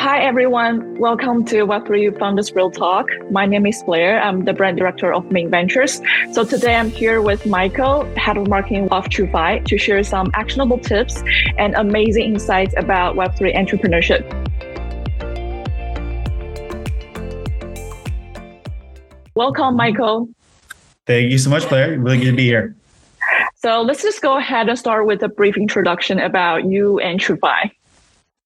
Hi, everyone. Welcome to Web3 Founders Real Talk. My name is Blair. I'm the brand director of Mint Ventures. So today I'm here with Michael, head of marketing of TrueFi, to share some actionable tips and amazing insights about Web3 entrepreneurship. Welcome, Michael. Thank you so much, Blair. Really good to be here. So let's just go ahead and start with a brief introduction about you and TrueFi.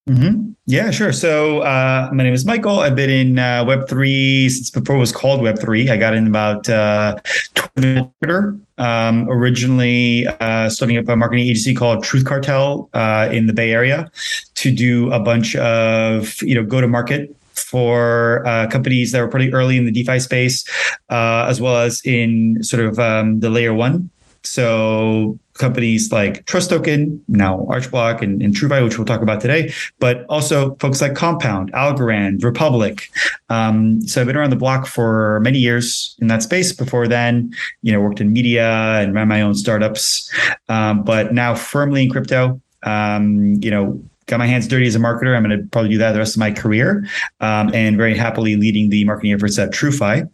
Mm-hmm. Yeah, sure. So uh, my name is Michael. I've been in uh, Web3 since before it was called Web3. I got in about uh, Twitter, um, originally uh, starting up a marketing agency called Truth Cartel uh, in the Bay Area to do a bunch of, you know, go to market for uh, companies that were pretty early in the DeFi space, uh, as well as in sort of um, the layer one. So companies like Trust Token, now Archblock and, and which we'll talk about today, but also folks like Compound, Algorand, Republic. Um, so I've been around the block for many years in that space. Before then, you know, worked in media and ran my own startups, um, but now firmly in crypto. Um, you know, got my hands dirty as a marketer. I'm going to probably do that the rest of my career, um, and very happily leading the marketing efforts at TrueFi.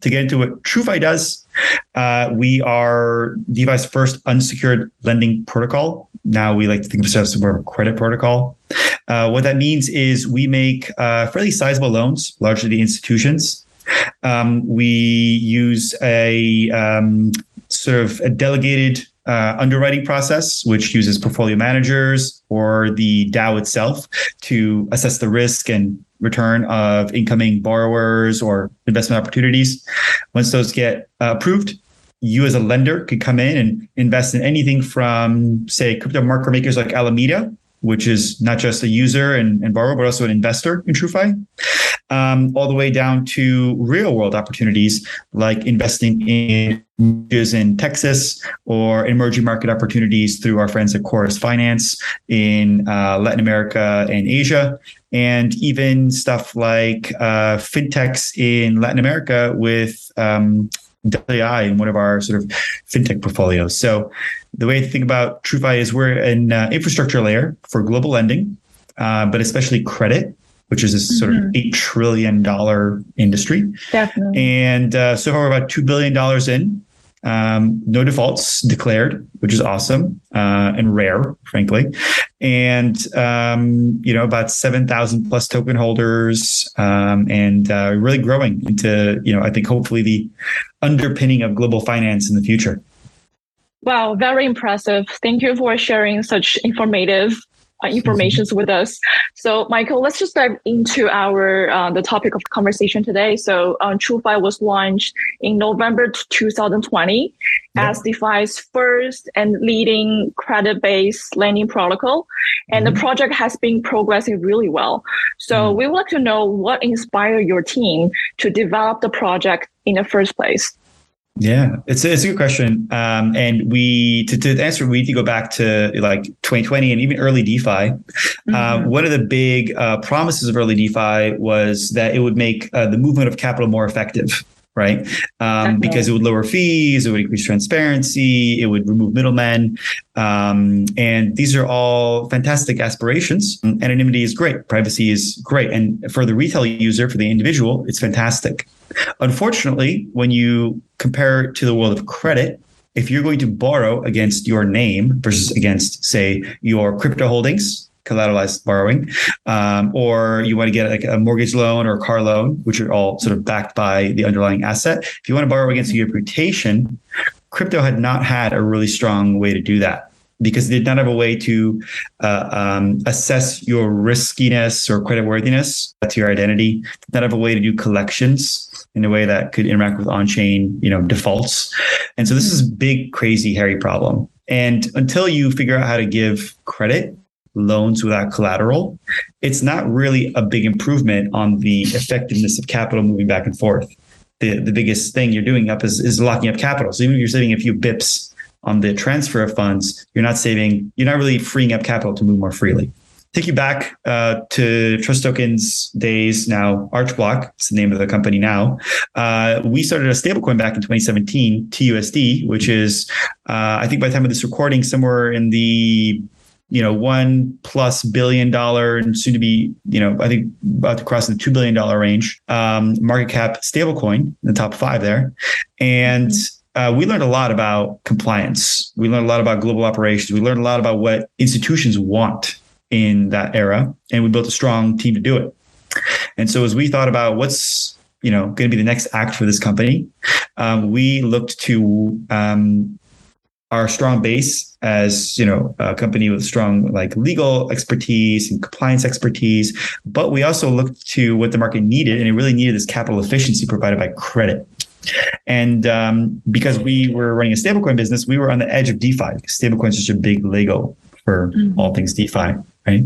To get into what TrueFi does, uh, we are DeFi's first unsecured lending protocol. Now we like to think of ourselves as more of a credit protocol. Uh, what that means is we make uh, fairly sizable loans, largely to institutions. Um, we use a um, sort of a delegated uh, underwriting process, which uses portfolio managers or the DAO itself to assess the risk and return of incoming borrowers or investment opportunities. Once those get uh, approved, you as a lender could come in and invest in anything from, say, crypto market makers like Alameda, which is not just a user and, and borrower, but also an investor in TrueFi, um, all the way down to real world opportunities like investing in in Texas or emerging market opportunities through our friends at Cauris Finance in uh, Latin America and Asia, and even stuff like uh, fintechs in Latin America with um, WI in one of our sort of fintech portfolios. So the way to think about TrueFi is we're an uh, infrastructure layer for global lending, uh, but especially credit, which is this sort mm-hmm. of eight trillion dollar industry. Definitely. And uh, so far, we're about two billion dollars in. Um, no defaults declared, which is awesome uh, and rare, frankly. And um, you know, about seven thousand plus token holders, um, and uh, really growing into you know, I think hopefully the underpinning of global finance in the future. Wow, very impressive. Thank you for sharing such informative uh, information mm-hmm. with us. So, Michael, let's just dive into our uh, the topic of conversation today. So, um, TrueFi was launched in November 2020 yep. as DeFi's first and leading credit-based lending protocol, and mm-hmm. the project has been progressing really well. So, mm-hmm. we would like to know what inspired your team to develop the project in the first place. Yeah, it's a, it's a good question. Um, and we to, to answer, we need to go back to like 2020 and even early DeFi. Uh, mm-hmm. Uh, one of the big uh, promises of early DeFi was that it would make uh, the movement of capital more effective right? Um, because it would lower fees, it would increase transparency, it would remove middlemen. Um, and these are all fantastic aspirations. Anonymity is great, privacy is great. And for the retail user, for the individual, it's fantastic. Unfortunately, when you compare it to the world of credit, if you're going to borrow against your name versus against, say, your crypto holdings, collateralized borrowing, um, or you want to get like a mortgage loan or a car loan, which are all sort of backed by the underlying asset. If you want to borrow against your reputation, crypto had not had a really strong way to do that because they did not have a way to uh, um, assess your riskiness or credit worthiness to your identity. Did not have a way to do collections in a way that could interact with on-chain, you know, defaults. And so this is a big, crazy, hairy problem. And until you figure out how to give credit loans without collateral, it's not really a big improvement on the effectiveness of capital moving back and forth. The, the biggest thing you're doing up is, is locking up capital. So even if you're saving a few bips on the transfer of funds, you're not saving, you're not really freeing up capital to move more freely. Take you back uh, to Trust Tokens days now, Archblock, it's the name of the company now. Uh, we started a stablecoin back in 2017, TUSD, which is, uh, I think by the time of this recording, somewhere in the you know, one plus billion dollar and soon to be, you know, I think about to cross the two billion dollar range um, market cap stablecoin, in the top five there, and. Mm-hmm. Uh, we learned a lot about compliance. We learned a lot about global operations. We learned a lot about what institutions want in that era, and we built a strong team to do it. And so, as we thought about what's you know going to be the next act for this company, um, we looked to um, our strong base as you know a company with strong like legal expertise and compliance expertise but we also looked to what the market needed and it really needed this capital efficiency provided by credit. And um, because we were running a stablecoin business we were on the edge of defi. Stablecoin is such a big lego for mm-hmm. all things defi right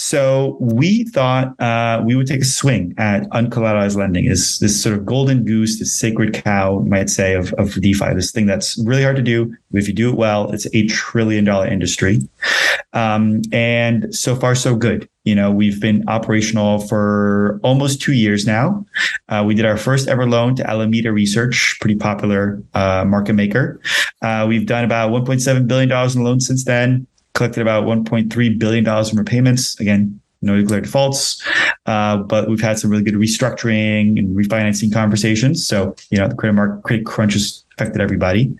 so we thought uh, we would take a swing at uncollateralized lending is this sort of golden goose, this sacred cow, might say, of, of DeFi, this thing that's really hard to do. If you do it well, it's a trillion dollar industry. Um, and so far, so good. You know, we've been operational for almost two years now. Uh, we did our first ever loan to Alameda Research, pretty popular uh, market maker. Uh, we've done about $1.7 billion in loans since then collected about 1.3 billion dollars in repayments. Again, no declared defaults, uh, but we've had some really good restructuring and refinancing conversations. So you know, the credit market credit crunch has affected everybody.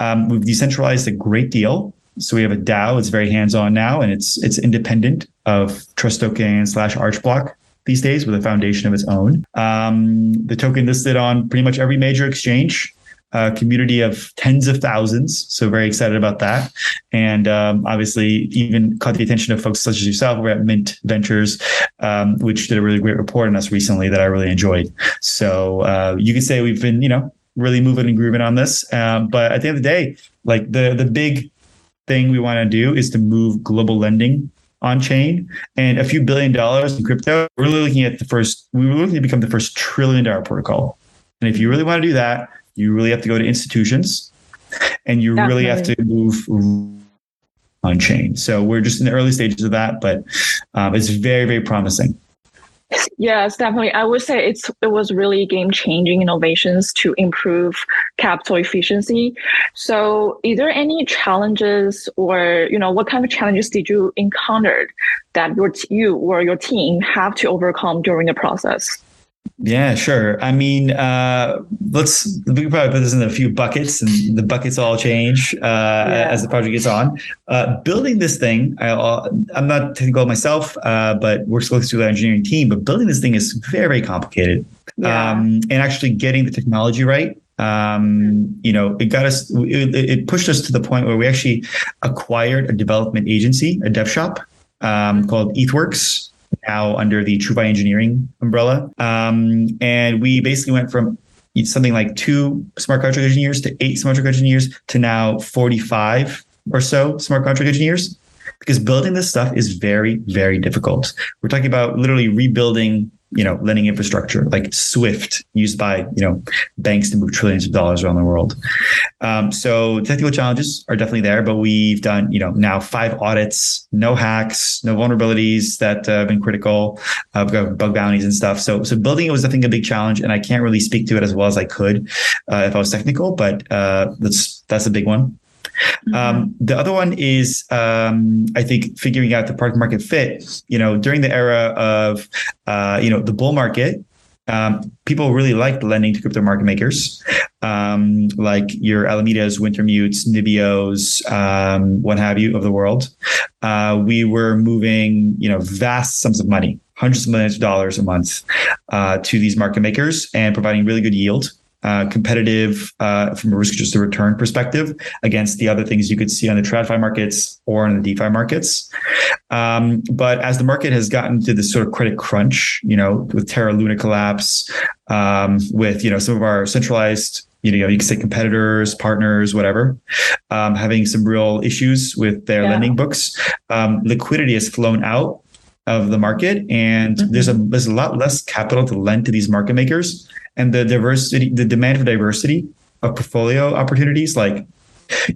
Um, we've decentralized a great deal. So we have a DAO. It's very hands-on now, and it's it's independent of Trust Token slash Archblock these days with a foundation of its own. Um, the token listed on pretty much every major exchange a community of tens of thousands. So very excited about that. And um, obviously even caught the attention of folks such as yourself. We're at Mint Ventures, um, which did a really great report on us recently that I really enjoyed. So uh, you could say we've been, you know, really moving and grooving on this. Um, but at the end of the day, like the the big thing we want to do is to move global lending on chain and a few billion dollars in crypto. We're really looking at the first, we were looking to become the first trillion dollar protocol. And if you really want to do that, you really have to go to institutions and you Definitely. really have to move on chain. So we're just in the early stages of that, but um, it's very, very promising. Yes, definitely. I would say it's it was really game changing innovations to improve capital efficiency. So, is there any challenges, or you know, what kind of challenges did you encounter that your you or your team have to overcome during the process? Yeah, sure. I mean, uh, let's we can probably put this in a few buckets, and the buckets all change uh, yeah. as the project gets on. Uh, building this thing, I, am not technical myself, uh, but works closely with our engineering team. But building this thing is very, very complicated, yeah. um, and actually getting the technology right. Um, you know, it got us. It, it, pushed us to the point where we actually acquired a development agency, a dev shop um, called ETHWorks now under the TrueFi Engineering umbrella. Um, and we basically went from something like two smart contract engineers to eight smart contract engineers to now 45 or so smart contract engineers because building this stuff is very, very difficult. We're talking about literally rebuilding you know, lending infrastructure like Swift used by, you know, banks to move trillions of dollars around the world. Um, so technical challenges are definitely there, but we've done, you know, now five audits, no hacks, no vulnerabilities that uh, have been critical. Uh, we've got bug bounties and stuff. So, so building it was, I think, a big challenge, and I can't really speak to it as well as I could uh, if I was technical, but uh, that's that's a big one. Mm-hmm. Um, the other one is, um, I think, figuring out the product market fit. You know, during the era of, uh, you know, the bull market, um, people really liked lending to crypto market makers, um, like your Alamedas, Wintermutes, Nibbios, um, what have you of the world. Uh, we were moving, you know, vast sums of money, hundreds of millions of dollars a month, uh, to these market makers and providing really good yield uh, competitive uh, from a risk adjusted return perspective against the other things you could see on the TradFi markets or in the DeFi markets. Um, but as the market has gotten to this sort of credit crunch, you know, with Terra Luna collapse, um, with you know some of our centralized you know, you can say competitors, partners, whatever, um, having some real issues with their yeah. lending books. Um, liquidity has flown out of the market, and mm-hmm. there's a there's a lot less capital to lend to these market makers and the diversity, the demand for diversity of portfolio opportunities, like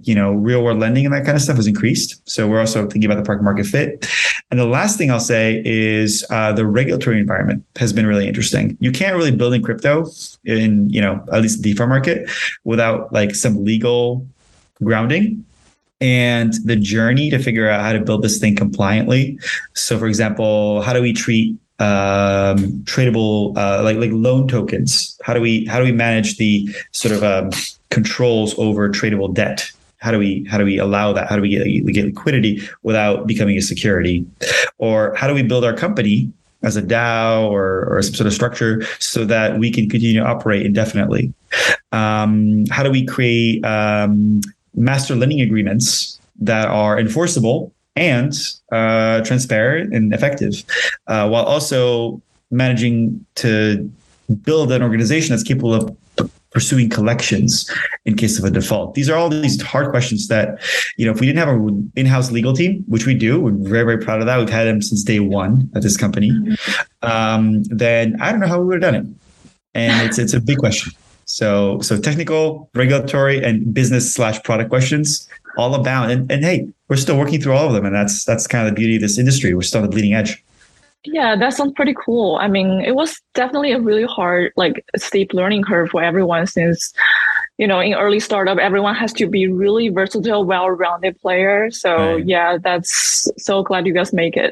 you know, real world lending and that kind of stuff has increased. So we're also thinking about the product market fit. And the last thing I'll say is uh, the regulatory environment has been really interesting. You can't really build in crypto in, you know, at least the DeFi market without like some legal grounding. and the journey to figure out how to build this thing compliantly. So, for example, how do we treat um, tradable uh, like like loan tokens? How do we how do we manage the sort of um, controls over tradable debt? How do we how do we allow that? How do we get, get liquidity without becoming a security? Or how do we build our company as a DAO or, or some sort of structure so that we can continue to operate indefinitely? Um, how do we create um, master lending agreements that are enforceable and uh, transparent and effective, uh, while also managing to build an organization that's capable of pursuing collections in case of a default? These are all these hard questions that, you know, if we didn't have an in-house legal team, which we do, we're very, very proud of that. We've had them since day one at this company. Um, then I don't know how we would have done it. And it's it's a big question. So so technical, regulatory, and business slash product questions all about. And, and hey, we're still working through all of them, and that's that's kind of the beauty of this industry. We're still at the bleeding edge. Yeah, that sounds pretty cool. I mean, it was definitely a really hard, like steep learning curve for everyone since, you know, in early startup, everyone has to be really versatile, well-rounded player. So right. yeah, that's so glad you guys make it.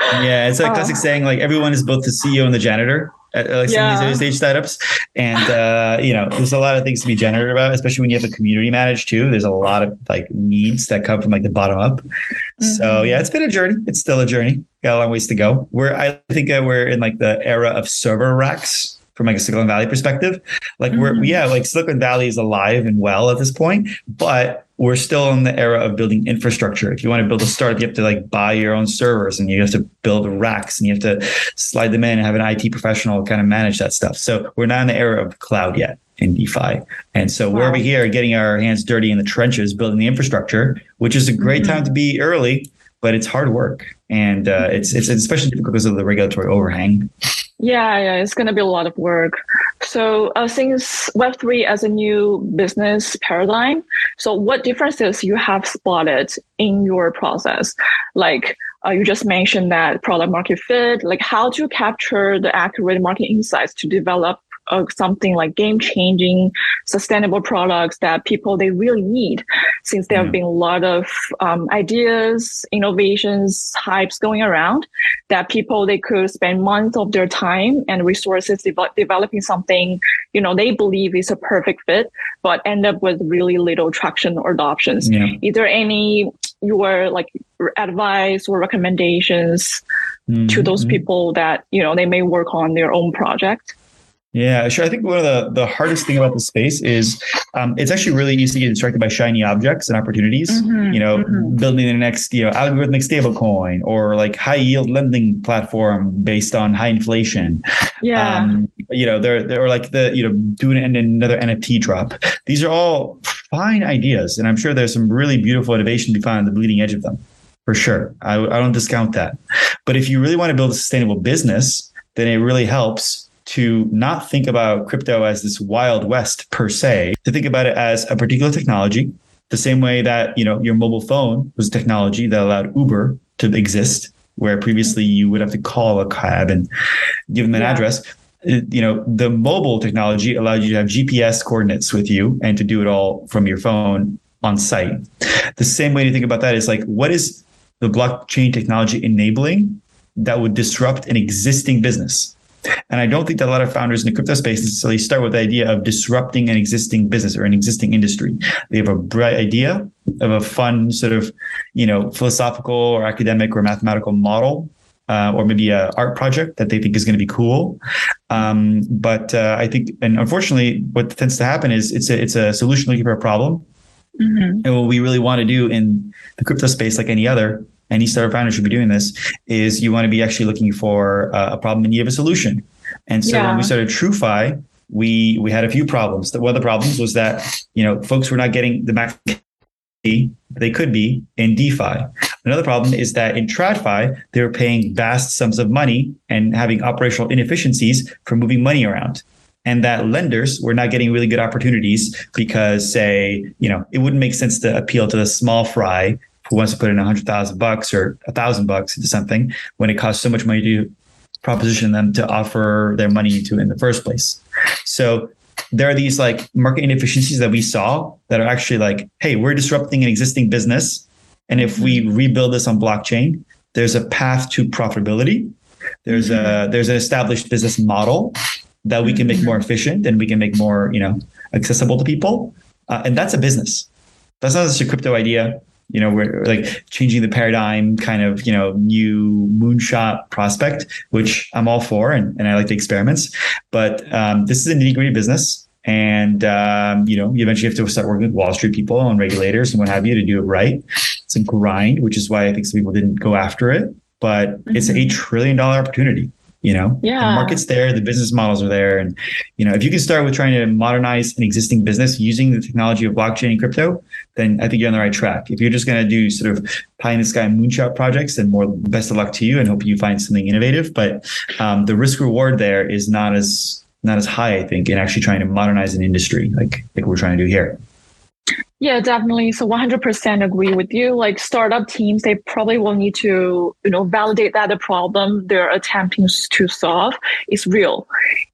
Yeah, it's a classic uh, saying like everyone is both the CEO and the janitor at like yeah. some of these early stage startups. And uh, you know, there's a lot of things to be generous about, especially when you have a community managed too. There's a lot of like needs that come from like the bottom up. Mm-hmm. So yeah, it's been a journey. It's still a journey. Got a long ways to go. We're I think uh, we're in like the era of server racks from like a Silicon Valley perspective. Like mm-hmm. we're yeah, like Silicon Valley is alive and well at this point, but we're still in the era of building infrastructure. If you want to build a startup, you have to like buy your own servers and you have to build racks and you have to slide them in and have an IT professional kind of manage that stuff. So we're not in the era of cloud yet in DeFi. And so wow. we're over here getting our hands dirty in the trenches, building the infrastructure, which is a great mm-hmm. time to be early, but it's hard work. And uh, it's, it's especially difficult because of the regulatory overhang. Yeah, yeah, it's going to be a lot of work. So, uh, since Web3 as a new business paradigm, so what differences you have spotted in your process? Like, uh, you just mentioned that product market fit, like how to capture the accurate market insights to develop uh, something like game changing sustainable products that people they really need since there have been a lot of um, ideas innovations hypes going around that people they could spend months of their time and resources de- developing something you know they believe is a perfect fit but end up with really little traction or adoptions yeah. is there any your like advice or recommendations mm-hmm. to those people that you know they may work on their own project yeah, sure. I think one of the, the hardest thing about the space is um, it's actually really easy to get distracted by shiny objects and opportunities. Mm-hmm, you know, mm-hmm. building the next you know algorithmic stablecoin or like high yield lending platform based on high inflation. Yeah. Um, you know, they're they're like the you know doing another NFT drop. These are all fine ideas, and I'm sure there's some really beautiful innovation to be found on the bleeding edge of them. For sure, I, I don't discount that. But if you really want to build a sustainable business, then it really helps to not think about crypto as this wild west per se, to think about it as a particular technology, the same way that, you know, your mobile phone was technology that allowed Uber to exist, where previously you would have to call a cab and give them an yeah. address. Uh, you know, the mobile technology allowed you to have GPS coordinates with you and to do it all from your phone on site. The same way to think about that is like, what is the blockchain technology enabling that would disrupt an existing business? And I don't think that a lot of founders in the crypto space necessarily start with the idea of disrupting an existing business or an existing industry. They have a bright idea of a fun sort of, you know, philosophical or academic or mathematical model uh, or maybe a art project that they think is going to be cool. Um, but uh, I think, and unfortunately, what tends to happen is it's a it's a solution looking for a problem. Mm-hmm. And what we really want to do in the crypto space, like any other, any startup founder should be doing this is you want to be actually looking for uh, a problem and you have a solution. And so yeah. when we started TrueFi, we we had a few problems. One of the problems was that you know folks were not getting the max they could be in DeFi. Another problem is that in TradFi, they were paying vast sums of money and having operational inefficiencies for moving money around. And that lenders were not getting really good opportunities because, say, you know, it wouldn't make sense to appeal to the small fry who wants to put in a hundred thousand bucks or a thousand bucks into something when it costs so much money to proposition them to offer their money to in the first place. So there are these like market inefficiencies that we saw that are actually like, hey, we're disrupting an existing business. And if we rebuild this on blockchain, there's a path to profitability. There's a there's an established business model that we can make more efficient and we can make more, you know, accessible to people. Uh, and that's a business. That's not just a crypto idea. You know, we're like changing the paradigm, kind of, you know, new moonshot prospect, which I'm all for and, and I like the experiments. But um, this is a nitty gritty business. And, um, you know, you eventually have to start working with Wall Street people and regulators and what have you to do it right. It's a grind, which is why I think some people didn't go after it. But mm-hmm. it's a mm-hmm. trillion dollar opportunity you know yeah. the market's there the business models are there. And you know if you can start with trying to modernize an existing business using the technology of blockchain and crypto then i think you're on the right track. If you're just going to do sort of pie in the sky moonshot projects then more best of luck to you and hope you find something innovative. But um, the risk reward there is not as not as high i think in actually trying to modernize an industry like like we're trying to do here yeah, definitely. So 100% agree with you. Like startup teams, they probably will need to, you know, validate that the problem they're attempting to solve is real,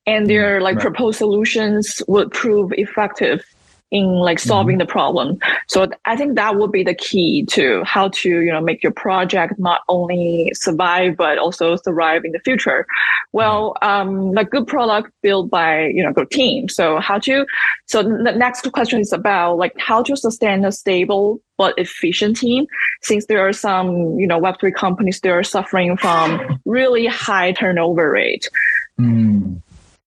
and their like right. proposed solutions would prove effective in like solving mm-hmm. the problem. So I think that would be the key to how to, you know, make your project not only survive, but also thrive in the future. Well, um, like good product built by, you know, good team. So how to, so the next question is about like how to sustain a stable but efficient team since there are some, you know, Web3 companies, they're suffering from really high turnover rate. Mm.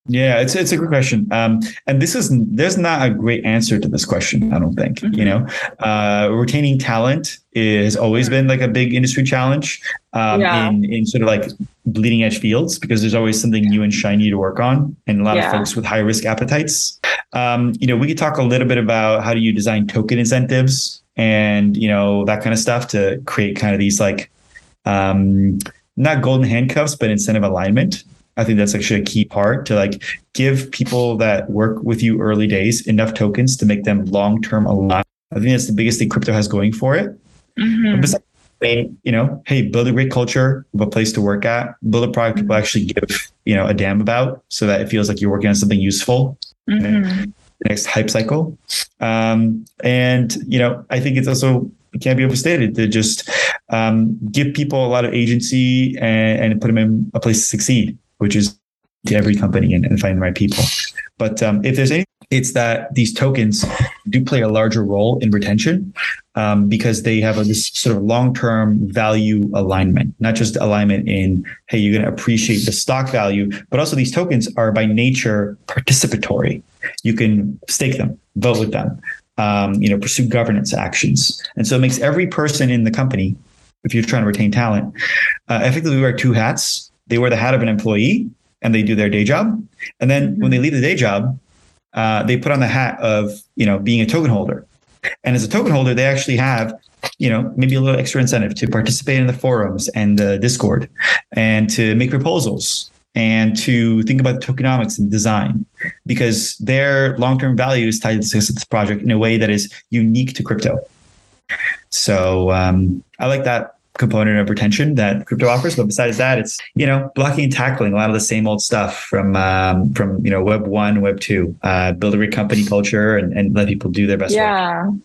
Yeah, it's it's a good question, um, and this is there's not a great answer to this question. I don't think mm-hmm. you know uh, retaining talent is always been like a big industry challenge um, yeah. in in sort of like bleeding edge fields because there's always something new and shiny to work on, and a lot yeah. of folks with high risk appetites. Um, you know, we could talk a little bit about how do you design token incentives and you know that kind of stuff to create kind of these like um, not golden handcuffs, but incentive alignment I think that's actually a key part to like give people that work with you early days enough tokens to make them long term alive. I think that's the biggest thing crypto has going for it. Mm-hmm. Besides, you know, hey, build a great culture of a place to work at, build a product people actually give, you know, a damn about so that it feels like you're working on something useful. Mm-hmm. The next hype cycle. Um, and, you know, I think it's also it can't be overstated to just um, give people a lot of agency and, and, put them in a place to succeed which is to every company and, and find the right people. But um, if there's any, it's that these tokens do play a larger role in retention um, because they have a, this sort of long-term value alignment, not just alignment in, hey, you're going to appreciate the stock value, but also these tokens are by nature participatory. You can stake them, vote with them, um, you know, pursue governance actions. And so it makes every person in the company, if you're trying to retain talent, uh, effectively wear two hats they wear the hat of an employee and they do their day job. And then mm-hmm. when they leave the day job, uh, they put on the hat of you know being a token holder. And as a token holder, they actually have you know maybe a little extra incentive to participate in the forums and the Discord and to make proposals and to think about tokenomics and design because their long-term value is tied to the success of this project in a way that is unique to crypto. So um, I like that component of retention that crypto offers. But besides that, it's you know blocking and tackling a lot of the same old stuff from um, from you know Web one, Web two. Uh, build a great company culture and, and let people do their best. Yeah. Work.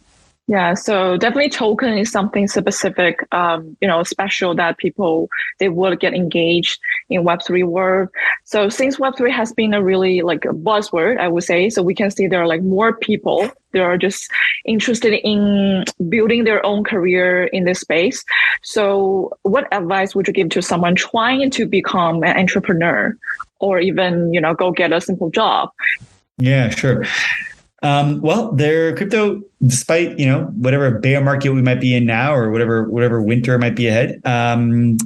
Yeah, so definitely token is something specific, um, you know, special that people they would get engaged in Web three world. So since Web three has been a really like a buzzword, I would say, so we can see there are like more people they are just interested in building their own career in this space. So, what advice would you give to someone trying to become an entrepreneur, or even you know go get a simple job? Yeah, sure. Um, well, their crypto, despite you know whatever bear market we might be in now, or whatever whatever winter might be ahead, um,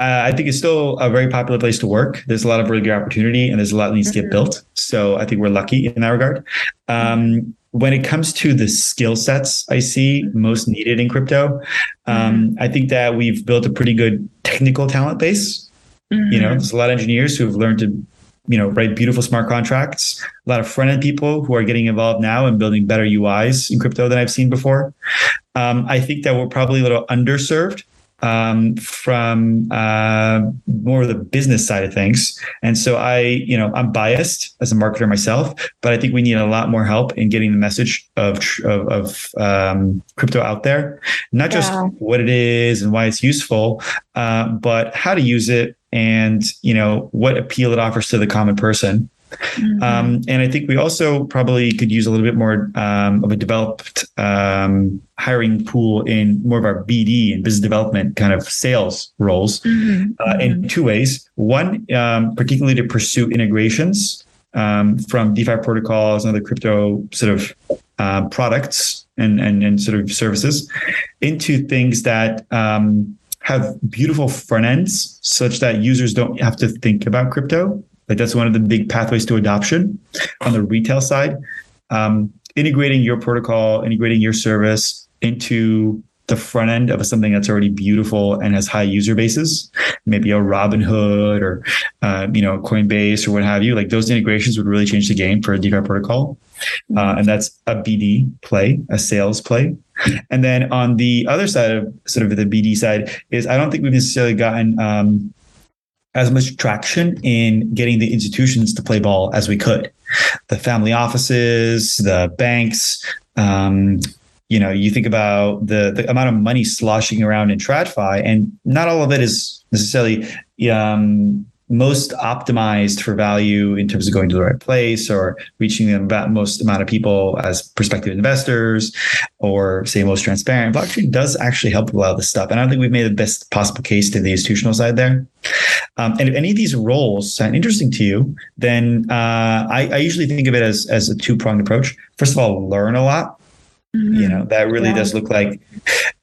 uh, I think it's still a very popular place to work. There's a lot of really good opportunity, and there's a lot that needs to get mm-hmm. built. So I think we're lucky in that regard. Um, when it comes to the skill sets I see most needed in crypto, um, mm-hmm. I think that we've built a pretty good technical talent base. Mm-hmm. You know, there's a lot of engineers who have learned to you know, write beautiful smart contracts. A lot of front end people who are getting involved now and building better UIs in crypto than I've seen before. Um, I think that we're probably a little underserved um, from uh, more of the business side of things. And so I, you know, I'm biased as a marketer myself, but I think we need a lot more help in getting the message of of, of um, crypto out there, not just yeah. what it is and why it's useful, uh, but how to use it and you know what appeal it offers to the common person. Mm-hmm. Um, and I think we also probably could use a little bit more um, of a developed um, hiring pool in more of our BD and business development kind of sales roles mm-hmm. uh, in mm-hmm. two ways. One, um, particularly to pursue integrations um, from DeFi protocols and other crypto sort of uh, products and, and, and sort of services into things that um, have beautiful front ends such that users don't have to think about crypto like that's one of the big pathways to adoption on the retail side. Um, integrating your protocol, integrating your service into the front end of something that's already beautiful and has high user bases, maybe a Robinhood or uh, you know Coinbase or what have you. Like those integrations would really change the game for a DeFi protocol, uh, and that's a BD play, a sales play. And then on the other side of sort of the BD side is I don't think we've necessarily gotten um, as much traction in getting the institutions to play ball as we could. The family offices, the banks, um, you know, you think about the, the amount of money sloshing around in TradFi, and not all of it is necessarily um, most optimized for value in terms of going to the right place or reaching the most amount of people as prospective investors or say most transparent. Blockchain does actually help with a lot of this stuff. And I don't think we've made the best possible case to the institutional side there. Um, and if any of these roles sound interesting to you, then uh, I, I usually think of it as, as a two pronged approach. First of all, learn a lot Mm-hmm. You know, that really yeah. does look like,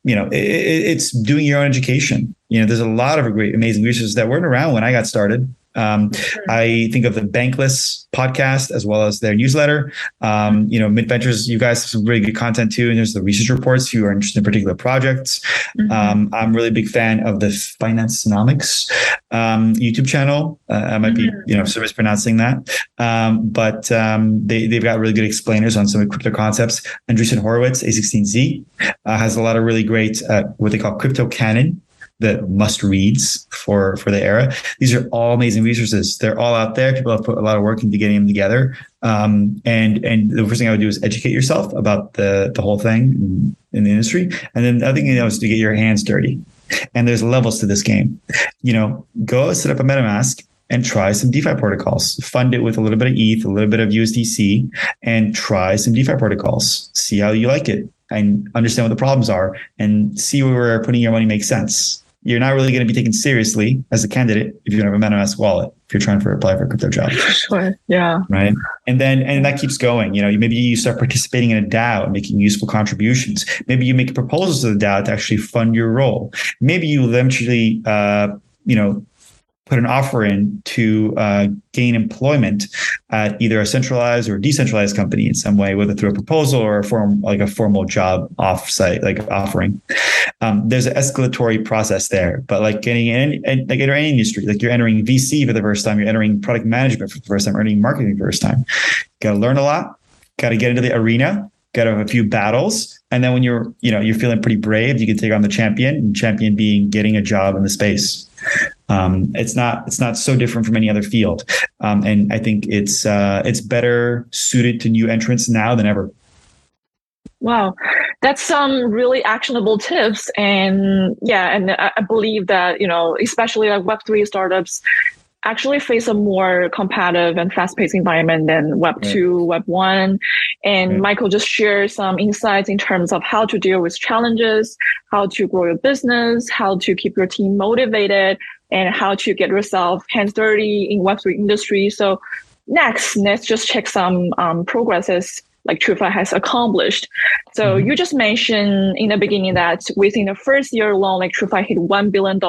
you know, it, it's doing your own education. You know, there's a lot of great, amazing resources that weren't around when I got started. Um, I think of the Bankless podcast as well as their newsletter. Um, you know, Mint Ventures, you guys have some really good content too. And there's the research reports if you are interested in particular projects. Mm-hmm. Um, I'm really a big fan of the Financenomics um, YouTube channel. Uh, I might mm-hmm. be, you know, mispronouncing that. Um, but um, they, they've got really good explainers on some of crypto concepts. Andreessen Horowitz, A16Z, uh, has a lot of really great, uh, what they call crypto canon the must reads for for the era. These are all amazing resources. They're all out there. People have put a lot of work into getting them together. Um, and and the first thing I would do is educate yourself about the the whole thing in, the industry. And then the other thing you know is to get your hands dirty. And there's levels to this game. You know, go set up a MetaMask and try some DeFi protocols. Fund it with a little bit of ETH, a little bit of USDC, and try some DeFi protocols. See how you like it and understand what the problems are and see where putting your money makes sense you're not really going to be taken seriously as a candidate if you don't have a MetaMask wallet if you're trying to apply for a crypto job. Sure. Yeah. Right. And then and that keeps going. You know, maybe you start participating in a DAO and making useful contributions. Maybe you make proposals to the DAO to actually fund your role. Maybe you eventually uh, you know, put an offer in to uh, gain employment at either a centralized or decentralized company in some way, whether through a proposal or a form like a formal job offsite, like offering. Um, there's an escalatory process there, but like getting in, like in any industry, like you're entering VC for the first time, you're entering product management for the first time, earning marketing for the first time. Got to learn a lot. Got to get into the arena. Got to have a few battles, and then when you're, you know, you're feeling pretty brave, you can take on the champion. And champion being getting a job in the space. Um, it's not it's not so different from any other field, um, and I think it's uh, it's better suited to new entrants now than ever. Wow, that's some really actionable tips, and yeah, and I believe that you know, especially like Web three startups actually face a more competitive and fast-paced environment than Web right. two, Web one. And right. Michael just shared some insights in terms of how to deal with challenges, how to grow your business, how to keep your team motivated, and how to get yourself hands dirty in Web3 industry. So next, let's just check some um, progresses like TrueFi has accomplished. So mm-hmm. you just mentioned in the beginning that within the first year alone, like TrueFi hit $1 billion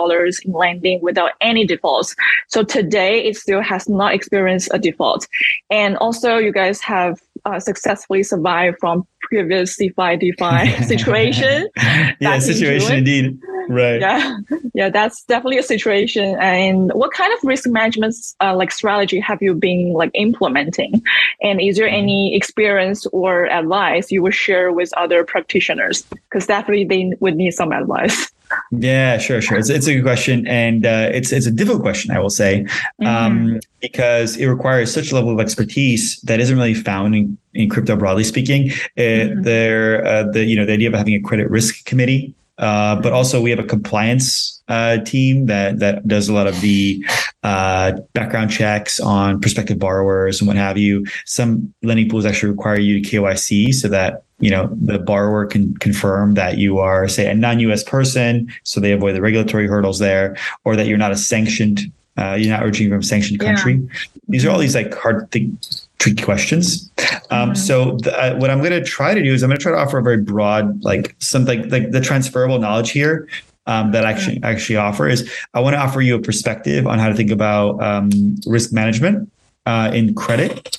in lending without any defaults. So today it still has not experienced a default. And also you guys have uh, successfully survived from previous DeFi DeFi situation. yeah, situation in indeed. right. Yeah, yeah, that's definitely a situation. And what kind of risk management uh, like strategy have you been like implementing? And is there mm-hmm. any experience or advice you would share with other practitioners? Because definitely they would need some advice. Yeah, sure, sure. It's, it's a good question, and uh, it's it's a difficult question, I will say, mm-hmm. um, because it requires such a level of expertise that isn't really found in, in crypto broadly speaking. Uh, mm-hmm. there, uh, the you know the idea of having a credit risk committee uh, but also we have a compliance uh, team that that does a lot of the uh, background checks on prospective borrowers and what have you. Some lending pools actually require you to KYC so that you know the borrower can confirm that you are say a non-US person, so they avoid the regulatory hurdles there, or that you're not a sanctioned. Uh, you're not originating from a sanctioned country. Yeah. These are all these like hard things tricky questions. Um, mm-hmm. So the, uh, what I'm going to try to do is I'm going to try to offer a very broad, like something like the transferable knowledge here um, that I actually actually offer is I want to offer you a perspective on how to think about um, risk management uh, in credit.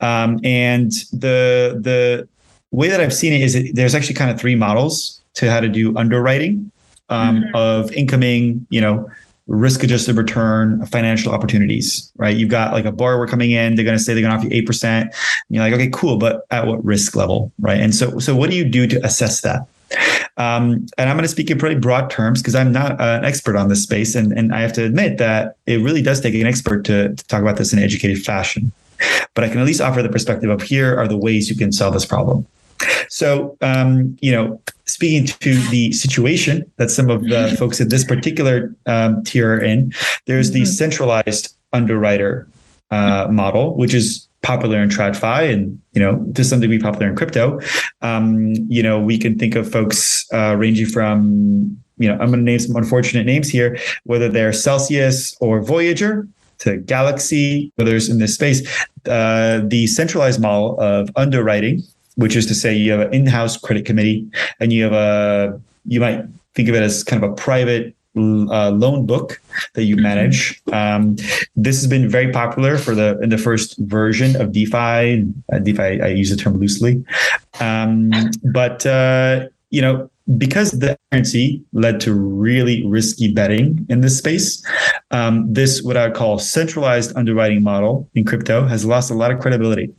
Um, and the the way that I've seen it is that there's actually kind of three models to how to do underwriting um, mm-hmm. of incoming, you know, risk adjusted return financial opportunities, right? You've got like a borrower coming in, they're going to say they're going to offer you 8%. And you're like, okay, cool. But at what risk level, right? And so, so what do you do to assess that? Um, and I'm going to speak in pretty broad terms because I'm not an expert on this space. And, and I have to admit that it really does take an expert to, to talk about this in an educated fashion. But I can at least offer the perspective of here are the ways you can solve this problem. So, um, you know, speaking to the situation that some of the folks in this particular um, tier are in, there's the mm-hmm. centralized underwriter uh, model, which is popular in TradFi and, you know, to some degree popular in crypto. Um, you know, we can think of folks uh, ranging from, you know, I'm going to name some unfortunate names here, whether they're Celsius or Voyager to Galaxy, others in this space. Uh, the centralized model of underwriting which is to say you have an in-house credit committee and you have a you might think of it as kind of a private uh, loan book that you mm-hmm. manage. Um, this has been very popular for the in the first version of DeFi. Uh, DeFi, I use the term loosely, um, but uh, you know because the currency led to really risky betting in this space. Um, this what I would call centralized underwriting model in crypto has lost a lot of credibility.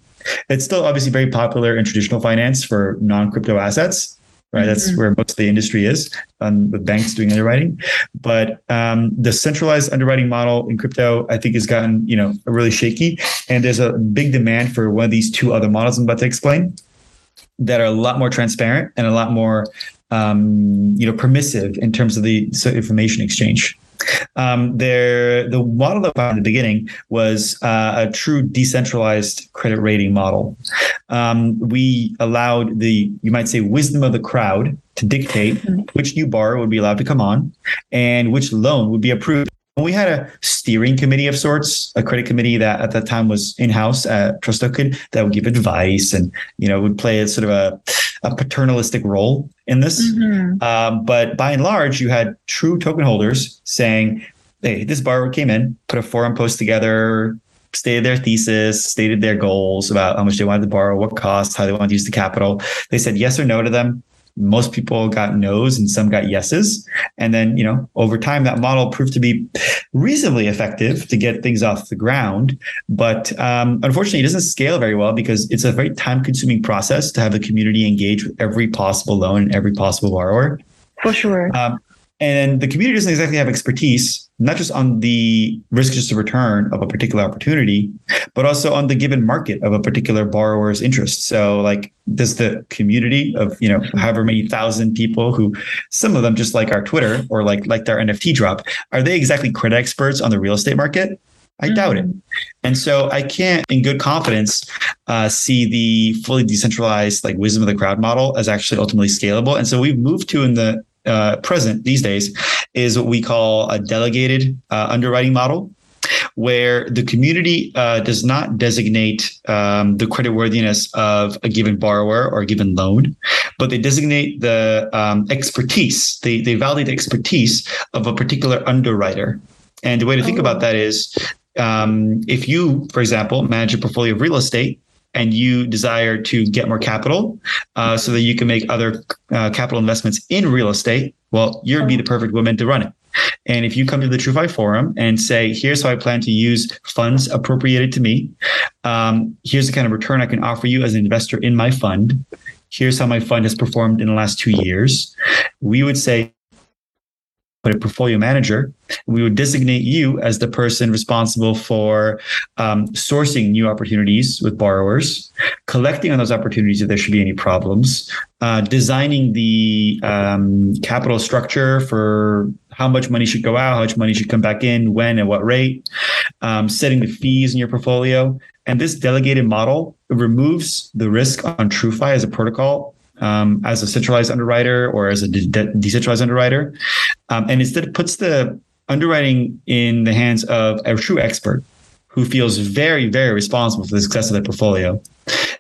It's still obviously very popular in traditional finance for non-crypto assets, right? Mm-hmm. That's where most of the industry is, um, with banks doing underwriting. But um, the centralized underwriting model in crypto, I think, has gotten you know really shaky, and there's a big demand for one of these two other models I'm about to explain that are a lot more transparent and a lot more um, you know permissive in terms of the information exchange. Um, there, the model that in the beginning was uh, a true decentralized credit rating model. Um, we allowed the, you might say, wisdom of the crowd to dictate mm-hmm. which new borrower would be allowed to come on and which loan would be approved we had a steering committee of sorts, a credit committee that at that time was in house at Trust Token that would give advice and you know would play a sort of a, a paternalistic role in this. Mm-hmm. Um, but by and large, you had TRU token holders saying, "Hey, this borrower came in, put a forum post together." Stated their thesis, stated their goals about how much they wanted to borrow, what cost, how they wanted to use the capital. They said yes or no to them most people got no's and some got yeses. And then, you know, over time, that model proved to be reasonably effective to get things off the ground. But um, unfortunately, it doesn't scale very well because it's a very time consuming process to have the community engage with every possible loan and every possible borrower. For sure. Um, and the community doesn't exactly have expertise, not just on the risk just adjusted return of a particular opportunity, but also on the given market of a particular borrower's interest. So, like, does the community of you know however many thousand people who, some of them just like our Twitter or like like their NFT drop, are they exactly credit experts on the real estate market? I doubt it. Mm-hmm. And so I can't, in good confidence, uh, see the fully decentralized, like wisdom of the crowd model as actually ultimately scalable. And so we've moved to in the uh, present these days is what we call a delegated uh, underwriting model where the community uh, does not designate um, the creditworthiness of a given borrower or a given loan, but they designate the um, expertise. They, they validate the expertise of a particular underwriter. And the way to think about that is um, if you, for example, manage a portfolio of real estate and you desire to get more capital uh, so that you can make other uh, capital investments in real estate, well, you'd be the perfect woman to run it. And if you come to the TrueFi forum and say, here's how I plan to use funds appropriated to me, um, here's the kind of return I can offer you as an investor in my fund, here's how my fund has performed in the last two years, we would say, but a portfolio manager. We would designate you as the person responsible for um, sourcing new opportunities with borrowers, collecting on those opportunities if there should be any problems, uh, designing the um, capital structure for how much money should go out, how much money should come back in, when, and what rate, um, setting the fees in your portfolio. And this delegated model removes the risk on TrueFi as a protocol um, as a centralized underwriter or as a de- decentralized underwriter. Um, and instead puts the underwriting in the hands of a true expert who feels very, very responsible for the success of their portfolio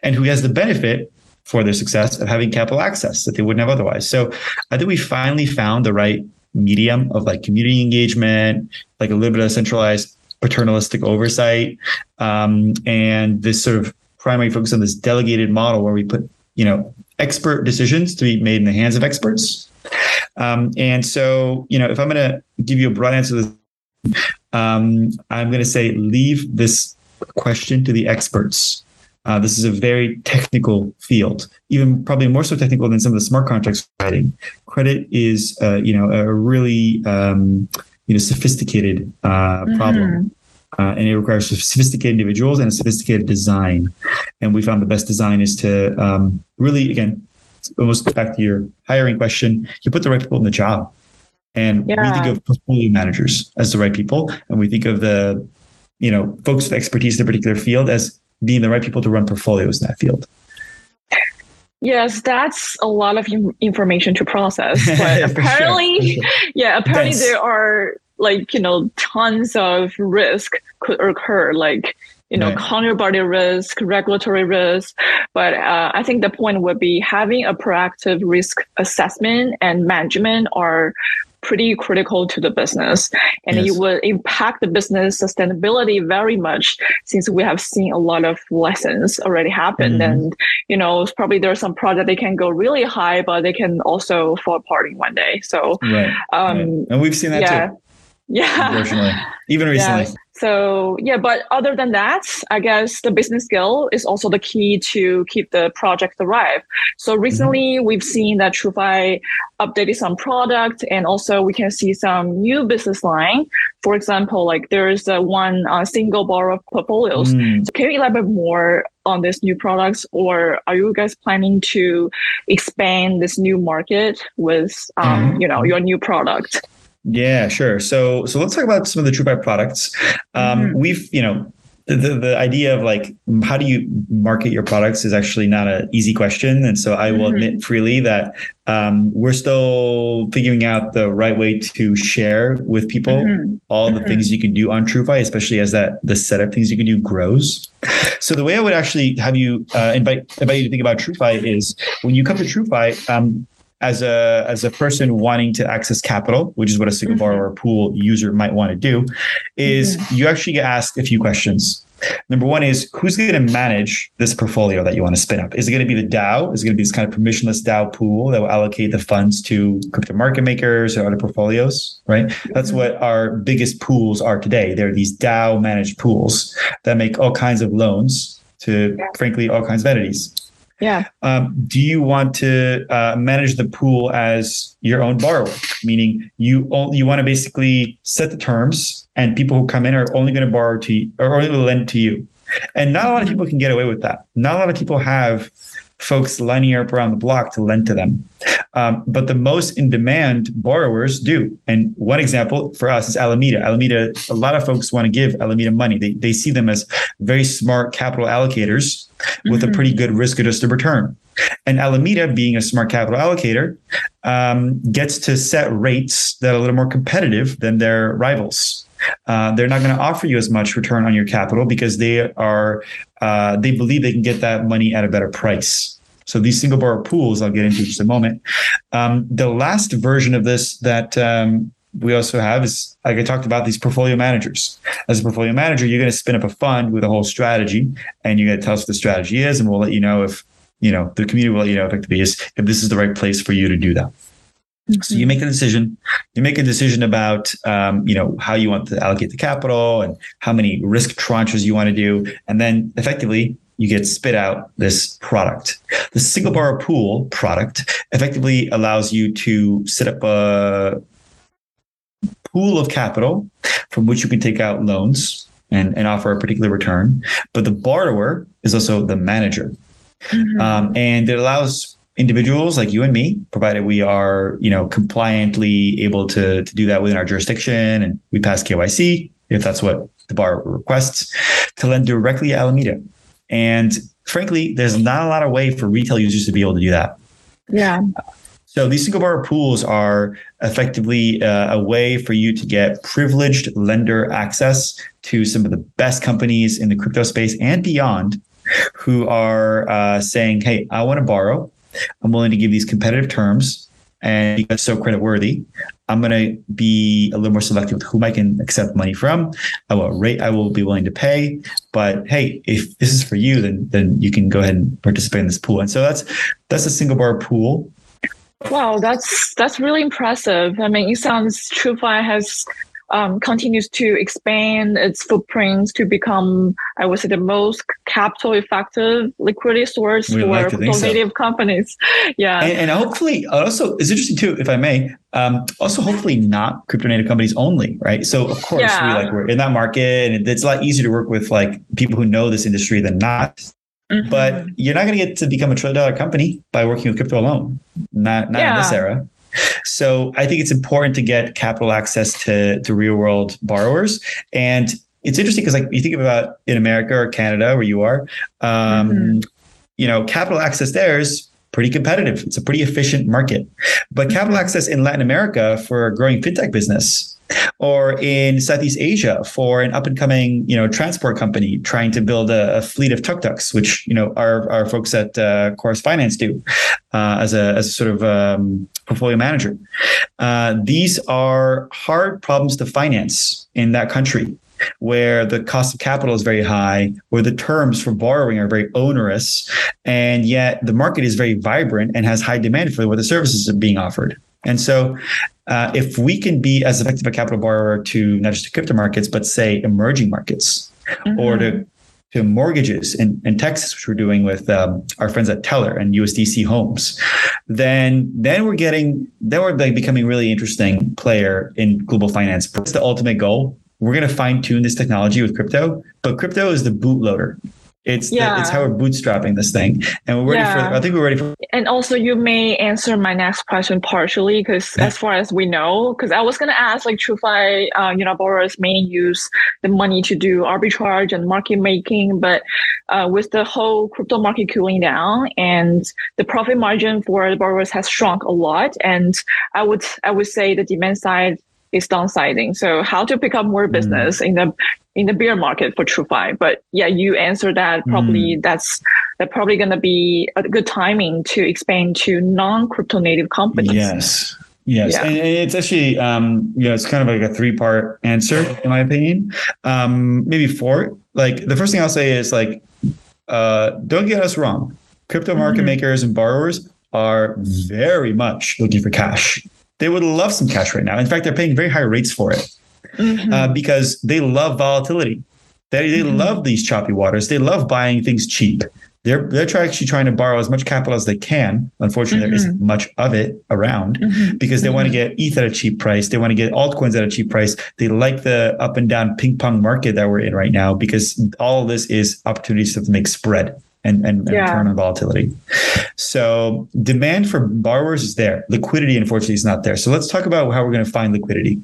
and who has the benefit for their success of having capital access that they wouldn't have otherwise. So I think we finally found the right medium of like community engagement, like a little bit of centralized paternalistic oversight, um, and this sort of primary focus on this delegated model where we put, you know, expert decisions to be made in the hands of experts. Um, and so, you know, if I'm going to give you a broad answer to this, um, I'm going to say leave this question to the experts. Uh, this is a very technical field, even probably more so technical than some of the smart contracts writing. Credit is, uh, you know, a really, um, you know, sophisticated uh, problem. Uh, and it requires sophisticated individuals and a sophisticated design. And we found the best design is to um, really, again, almost back to your hiring question, you put the right people in the job. And yeah. we think of portfolio managers as the right people, and we think of the, you know, folks with expertise in a particular field as being the right people to run portfolios in that field. Yes, that's a lot of information to process. But apparently, sure. yeah, apparently Dense. there are like you know tons of risk could occur like you know right. counterparty risk regulatory risk but uh, i think the point would be having a proactive risk assessment and management are pretty critical to the business and yes. it will impact the business sustainability very much since we have seen a lot of lessons already happen mm-hmm. and you know probably there's some project they can go really high but they can also fall apart in one day so right. Um, right. and we've seen that yeah. too yeah. Unfortunately, even recently. So yeah, but other than that, I guess the business skill is also the key to keep the project alive. So recently, mm-hmm. we've seen that TrueFi updated some product, and also we can see some new business line. For example, like there's a one uh, single borrower portfolios. Mm. So can you elaborate more on this new products, or are you guys planning to expand this new market with um, mm-hmm. you know your new product? Yeah, sure. So so let's talk about some of the TrueFi products. Um, mm-hmm. We've you know the, the idea of like how do you market your products is actually not an easy question and so i will mm-hmm. admit freely that um, we're still figuring out the right way to share with people mm-hmm. all the mm-hmm. things you can do on TrueFi, especially as that the set of things you can do grows. So the way I would actually have you uh, invite invite you to think about TrueFi is when you come to TrueFi, um, as a as a person wanting to access capital, which is what a single mm-hmm. borrower pool user might want to do, is mm-hmm. you actually get asked a few questions. Number one is who's going to manage this portfolio that you want to spin up? Is it going to be the DAO? Is it going to be this kind of permissionless DAO pool that will allocate the funds to crypto market makers or other portfolios? Right. That's mm-hmm. what our biggest pools are today. They're these DAO managed pools that make all kinds of loans to, frankly, all kinds of entities. Yeah. Um, do you want to uh, manage the pool as your own borrower? Meaning you you want to basically set the terms, and people who come in are only going to borrow to you, or only lend to you. And not a lot of people can get away with that. Not a lot of people have folks lining up around the block to lend to them. Um, but the most in demand borrowers do. And one example for us is Alameda. Alameda, a lot of folks want to give Alameda money. They, they see them as very smart capital allocators with mm-hmm. a pretty good risk adjusted return. And Alameda, being a smart capital allocator, um, gets to set rates that are a little more competitive than their rivals. Uh, they're not going to offer you as much return on your capital because they are uh, they believe they can get that money at a better price. So these single borrower pools, I'll get into just a moment. Um, the last version of this that um, we also have is like I talked about these portfolio managers. As a portfolio manager, you're going to spin up a fund with a whole strategy, and you're going to tell us what the strategy is, and we'll let you know if you know the community will let you know effectively is if this is the right place for you to do that. Mm-hmm. So you make a decision. You make a decision about um, you know how you want to allocate the capital and how many risk tranches you want to do, and then effectively you get spit out this product. The single borrower pool product effectively allows you to set up a pool of capital from which you can take out loans and, and offer a particular return. But the borrower is also the manager. Mm-hmm. Um, and it allows individuals like you and me, provided we are, you know, compliantly able to, to do that within our jurisdiction and we pass KYC, if that's what the bar requests, to lend directly at Alameda. And frankly, there's not a lot of way for retail users to be able to do that. Yeah. So these single borrower pools are effectively uh, a way for you to get privileged lender access to some of the best companies in the crypto space and beyond who are uh, saying, hey, I want to borrow. I'm willing to give these competitive terms. And because so credit worthy, I'm going to be a little more selective with whom I can accept money from, at what rate I will be willing to pay. But hey, if this is for you, then then you can go ahead and participate in this pool. And so that's that's a single bar pool. Wow, that's that's really impressive. I mean, it sounds TrueFi has um, continues to expand its footprints to become, I would say, the most capital effective liquidity source we for like native so. companies. Yeah. And, and, hopefully, also, it's interesting too, if I may, um, also hopefully not crypto native companies only, right? So, of course, yeah. we like we're in that market and it's a lot easier to work with like people who know this industry than not. Mm-hmm. But you're not going to get to become a trillion dollar company by working with crypto alone. Not not yeah. in this era. So I think it's important to get capital access to, to real world borrowers. And it's interesting because like you think about in America or Canada where you are, um, mm-hmm. you know, capital access there is pretty competitive. It's a pretty efficient market. But capital access in Latin America for a growing fintech business or in Southeast Asia for an up and coming, you know, transport company trying to build a, a fleet of tuk-tuks, which you know our, our folks at uh, Cauris Finance do uh, as a as sort of um, portfolio manager. Uh, these are hard problems to finance in that country where the cost of capital is very high, where the terms for borrowing are very onerous, and yet the market is very vibrant and has high demand for what the services are being offered. And so, uh, if we can be as effective a capital borrower to not just to crypto markets, but say emerging markets mm-hmm. or to to mortgages in, in Texas, which we're doing with um, our friends at Teller and USDC Homes, then then we're getting then we're like becoming really interesting player in global finance. It's the ultimate goal. We're going to fine tune this technology with crypto, but crypto is the bootloader. It's yeah. The, it's how we're bootstrapping this thing, and we're ready yeah. for. I think we're ready for. And also, you may answer my next question partially because, as far as we know, because I was going to ask, like, TrueFi, uh, you know, borrowers may use the money to do arbitrage and market making, but uh, with the whole crypto market cooling down and the profit margin for the borrowers has shrunk a lot, and I would I would say the demand side is downsizing. So how to pick up more mm. business mm. in the in the bear market for TrueFi. But yeah, you answer that probably mm. that's that probably gonna be a good timing to expand to non crypto native companies. Yes. Yes, yeah. and it's actually um, yeah, it's kind of like a three part answer in my opinion. Um, maybe four. Like the first thing I'll say is like, uh, don't get us wrong. Crypto market mm-hmm. makers and borrowers are very much looking for cash they would love some cash right now. In fact, they're paying very high rates for it mm-hmm. uh, because they love volatility. They, they mm-hmm. love these choppy waters. They love buying things cheap. They're they're actually trying to borrow as much capital as they can. Unfortunately, mm-hmm. there isn't much of it around mm-hmm. because they want to mm-hmm. get ETH at a cheap price. They want to get altcoins at a cheap price. They like the up and down ping pong market that we're in right now because all of this is opportunities to make spread and, and, yeah. return on volatility. So demand for borrowers is there. Liquidity, unfortunately, is not there. So let's talk about how we're going to find liquidity.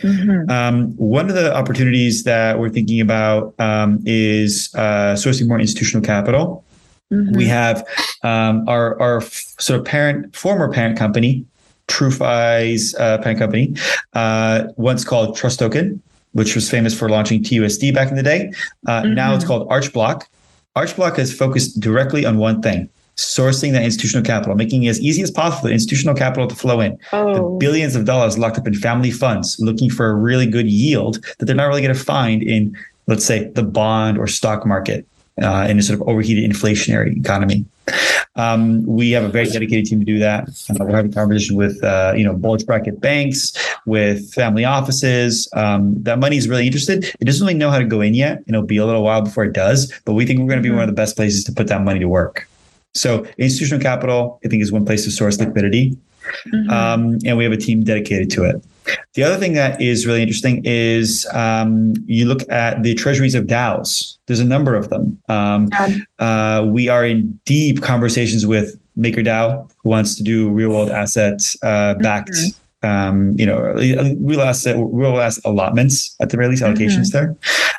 Mm-hmm. Um, one of the opportunities that we're thinking about um, is uh, sourcing more institutional capital. Mm-hmm. We have um, our our sort of parent, former parent company, TrueFi's uh, parent company, uh, once called Trust Token, which was famous for launching TUSD back in the day. Uh, mm-hmm. Now it's called Archblock. Archblock has focused directly on one thing sourcing that institutional capital, making it as easy as possible for institutional capital to flow in. Oh. The billions of dollars locked up in family funds looking for a really good yield that they're not really going to find in, let's say, the bond or stock market uh, in a sort of overheated inflationary economy. Um, we have a very dedicated team to do that. Uh, we're having conversation with uh, you know bulge bracket banks, with family offices. Um, that money is really interested. It doesn't really know how to go in yet. And it'll be a little while before it does, but we think we're going to be one of the best places to put that money to work. So institutional capital, I think, is one place to source liquidity, mm-hmm. um, and we have a team dedicated to it. The other thing that is really interesting is um, you look at the treasuries of DAOs. There's a number of them. Um, uh, we are in deep conversations with MakerDAO, who wants to do real world assets uh, backed. Mm-hmm. Um, you know, real asset, real asset allotments at the very least, allocations mm-hmm. there.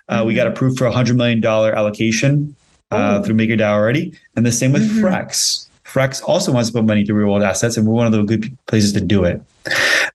Uh, mm-hmm. We got approved for a hundred million dollar allocation uh, oh. through MakerDAO already, and the same with mm-hmm. Frax. Frax also wants to put money to real world assets, and we're one of the good places to do it.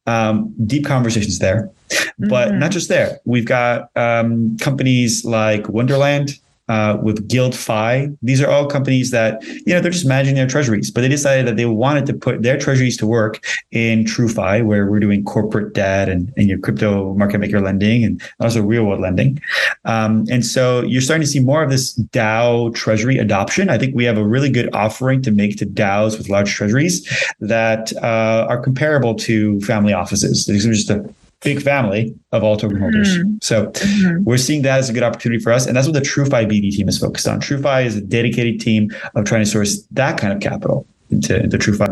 Um, deep conversations there, but mm-hmm. not just there. We've got um, companies like Wonderland, uh, with GuildFi. These are all companies that, you know, they're just managing their treasuries, but they decided that they wanted to put their treasuries to work in TrueFi, where we're doing corporate debt and, and your crypto market maker lending and also real world lending. Um, and so you're starting to see more of this DAO treasury adoption. I think we have a really good offering to make to DAOs with large treasuries that uh, are comparable to family offices. These are just a big family of all token holders. Mm-hmm. So mm-hmm. we're seeing that as a good opportunity for us. And that's what the TrueFi BD team is focused on. TrueFi is a dedicated team of trying to source that kind of capital into, into TrueFi.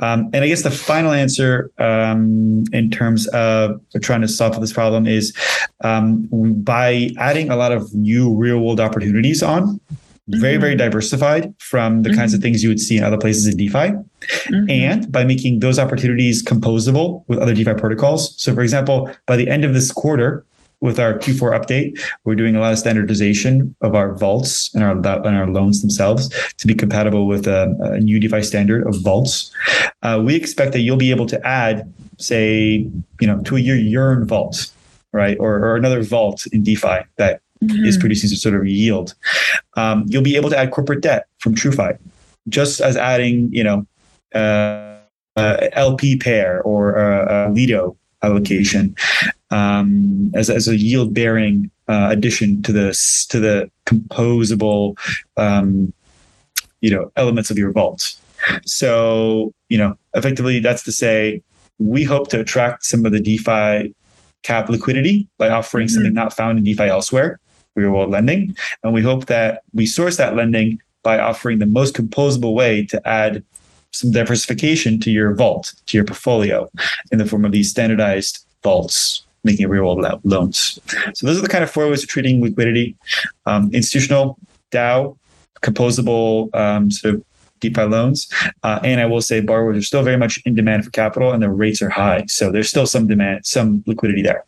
Um, and I guess the final answer um, in terms of trying to solve this problem is um, by adding a lot of new real world opportunities on, very, very mm-hmm. diversified from the mm-hmm. kinds of things you would see in other places in DeFi. Mm-hmm. And by making those opportunities composable with other DeFi protocols. So, for example, by the end of this quarter, with our Q4 update, we're doing a lot of standardization of our vaults and our and our loans themselves to be compatible with a, a new DeFi standard of vaults. Uh, we expect that you'll be able to add, say, you know, to your Yearn vault, right, or, or another vault in DeFi that mm-hmm. is producing some sort of yield. Um, you'll be able to add corporate debt from TrueFi, just as adding, you know, uh, uh, LP pair or a, a Lido allocation um, as, as a yield bearing uh, addition to the to the composable um, you know elements of your vault. So you know effectively that's to say we hope to attract some of the DeFi cap liquidity by offering mm-hmm. something not found in DeFi elsewhere real world lending. And we hope that we source that lending by offering the most composable way to add some diversification to your vault, to your portfolio in the form of these standardized vaults, making real world loans. So those are the kind of four ways of treating liquidity. Um, institutional, DAO, composable um, sort of DeFi loans. Uh, and I will say borrowers are still very much in demand for capital and the rates are high. So there's still some demand, some liquidity there.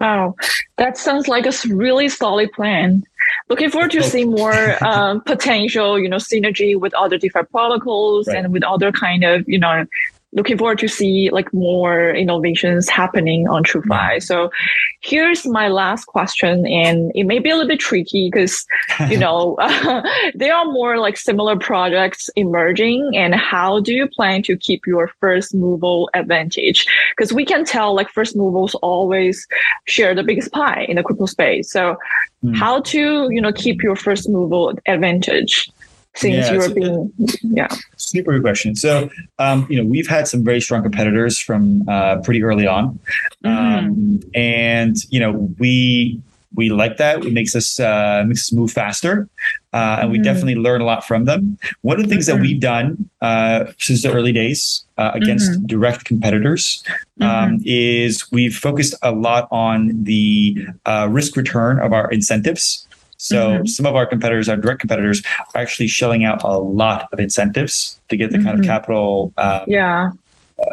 Wow, that sounds like a really solid plan. Looking forward to see more um, potential, you know, synergy with other different protocols right. and with other kind of, you know, looking forward to see like more innovations happening on TrueFi. So here's my last question, and it may be a little bit tricky because you know uh, there are more like similar projects emerging. And how do you plan to keep your first mover advantage? Because we can tell like first movers always share the biggest pie in the crypto space. So mm. how to you know keep your first mover advantage? Since yeah, you're being yeah super good question so um, you know we've had some very strong competitors from uh, pretty early on mm-hmm. um, and you know we we like that it makes us uh, makes us move faster uh, and we mm-hmm. definitely learn a lot from them one of the things mm-hmm. that we've done uh, since the early days uh, against mm-hmm. direct competitors um, mm-hmm. is we've focused a lot on the uh, risk return of our incentives so mm-hmm. some of our competitors, our direct competitors, are actually shelling out a lot of incentives to get the mm-hmm. kind of mm-hmm. capital. Um, yeah.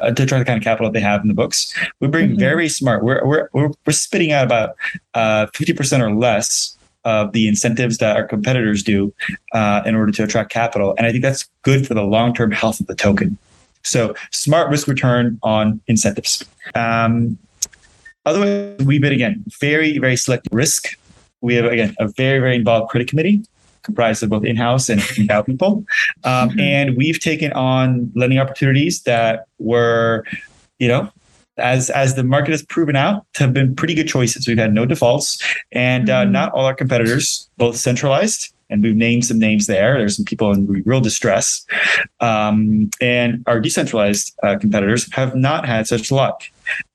Uh, to try the kind of capital they have in the books, we bring mm-hmm. very smart. We're we're we're, we're spitting out about uh, fifty uh, percent or less of the incentives that our competitors do uh, in order to attract capital, and I think that's good for the long term health of the token. So smart risk return on incentives. Um, otherwise, we've been again very very selective risk we have again a very very involved credit committee comprised of both in-house and out people. Um, mm-hmm. And we've taken on lending opportunities that were, you know, as as the market has proven out to have been pretty good choices. We've had no defaults, and uh, mm-hmm. not all our competitors, both centralized and we've named some names there. There's some people in real distress, um, and our decentralized uh, competitors have not had such luck,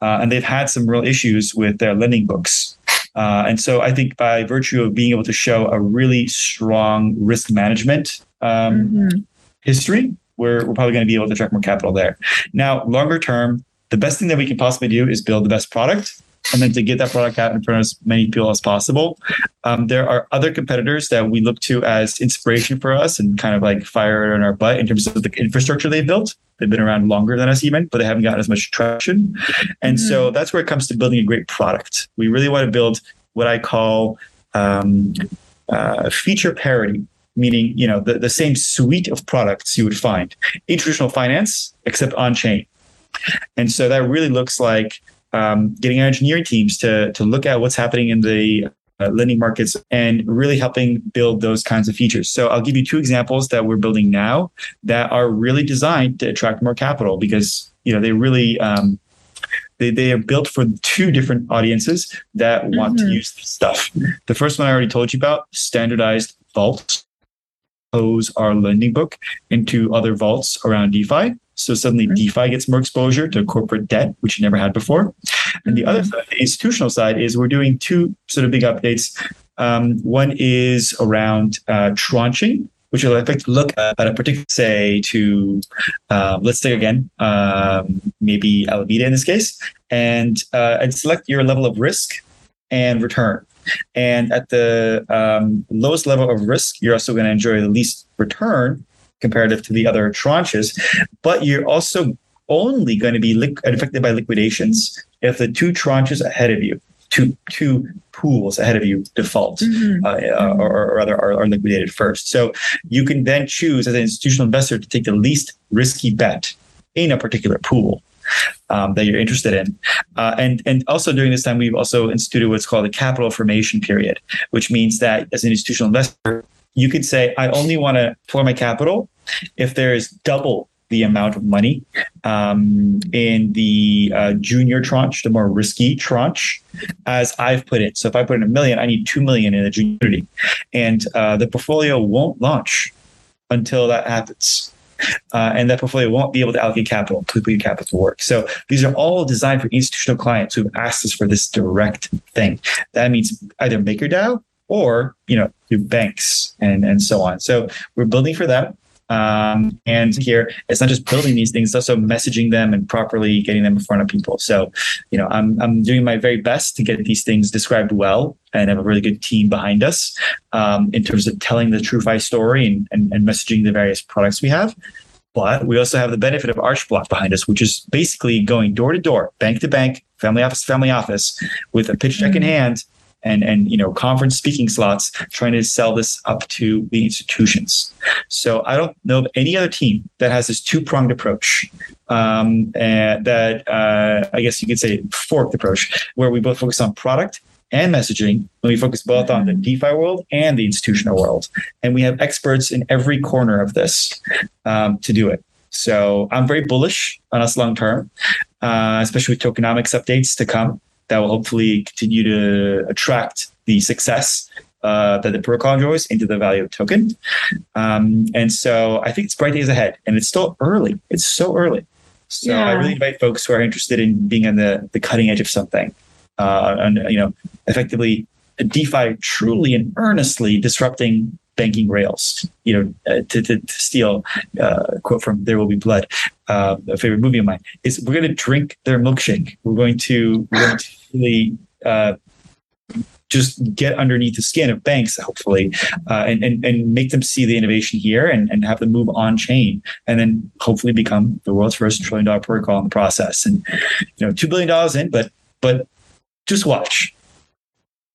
uh, and they've had some real issues with their lending books. Uh, and so I think by virtue of being able to show a really strong risk management um, mm-hmm. history, we're, we're probably going to be able to attract more capital there. Now, longer term, the best thing that we can possibly do is build the best product and then to get that product out in front of as many people as possible. Um, there are other competitors that we look to as inspiration for us and kind of like fire in our butt in terms of the infrastructure they've built. They've been around longer than us even, but they haven't gotten as much traction. And mm-hmm. so that's where it comes to building a great product. We really want to build what I call um, uh, feature parity meaning you know the, the same suite of products you would find in traditional finance except on chain and so that really looks like um, getting our engineering teams to to look at what's happening in the uh, lending markets and really helping build those kinds of features. So I'll give you two examples that we're building now that are really designed to attract more capital because you know they really um, they, they are built for two different audiences that want mm-hmm. to use stuff. The first one I already told you about, standardized vaults, pose our lending book into other vaults around DeFi. So suddenly mm-hmm. DeFi gets more exposure to corporate debt, which you never had before. And the other mm-hmm. side, the institutional side, is we're doing two sort of big updates. Um, one is around uh, tranching, which will effectively look at a particular, say, to um, let's say again, um, maybe Alameda in this case, and uh, and select your level of risk and return. And at the um, lowest level of risk, you're also going to enjoy the least return comparative to the other tranches. But you're also only going to be li- affected by liquidations if the two tranches ahead of you, two two pools ahead of you default mm-hmm. uh, uh, or, or, rather are, are, liquidated first. So you can then choose as an institutional investor to take the least risky bet in a particular pool. Um, that you're interested in. Uh, and, and also during this time, we've also instituted what's called a capital formation period, which means that as an institutional investor, you could say, I only want to pour my capital if there is double the amount of money um, in the uh, junior tranche, the more risky tranche, as I've put it. So if I put in a million, I need two million in the junior, and uh, the portfolio won't launch until that happens. Uh, and that portfolio won't be able to allocate capital to put your capital to work. So these are all designed for institutional clients who've asked us for this direct thing. That means either MakerDAO or you know through banks and and so on. So we're building for that. Um, and here it's not just building these things, it's also messaging them and properly getting them in front of people. So, you know, I'm I'm doing my very best to get these things described well and have a really good team behind us um, in terms of telling the TrueFi story and, and, and messaging the various products we have. But we also have the benefit of Archblock behind us, which is basically going door to door, bank to bank, family office, family office, with a pitch deck in mm-hmm. hand and and you know conference speaking slots trying to sell this up to the institutions. So i don't know of any other team that has this two-pronged approach um, and that uh, i guess you could say forked approach where we both focus on product and messaging and we focus both on the mm-hmm. defi world and the institutional world. And we have experts in every corner of this um, to do it. So i'm very bullish on us long term uh, especially with tokenomics updates to come that will hopefully continue to attract the success uh, that the protocol enjoys into the value of token. Um, and so I think it's bright days ahead, and it's still early. It's so early. So yeah. I really invite folks who are interested in being on the, the cutting edge of something, uh, and you know, effectively DeFi truly and earnestly disrupting banking rails. You know, uh, to, to, to, steal uh, a quote from There Will Be Blood, uh, a favorite movie of mine, is we're going to drink their milkshake. We're going to we're going to uh, just get underneath the skin of banks, hopefully, uh, and, and and make them see the innovation here and, and have them move on chain, and then hopefully become the world's first trillion dollar protocol in the process. And you know, two billion dollars in, but but just watch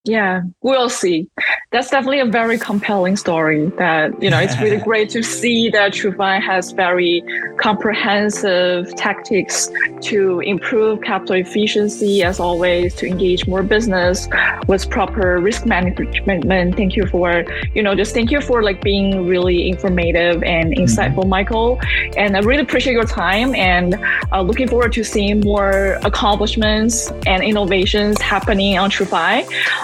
yeah, we'll see. that's definitely a very compelling story that you know it's really great to see that TrueFi has very comprehensive tactics to improve capital efficiency as always to engage more business with proper risk management thank you for you know just thank you for like being really informative and mm-hmm. insightful mm-hmm. michael and i really appreciate your time and uh, looking forward to seeing more accomplishments and innovations happening on TrueFi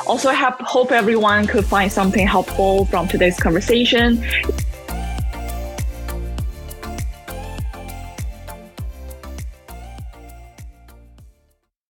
also have, hope everyone could find something helpful from today's conversation.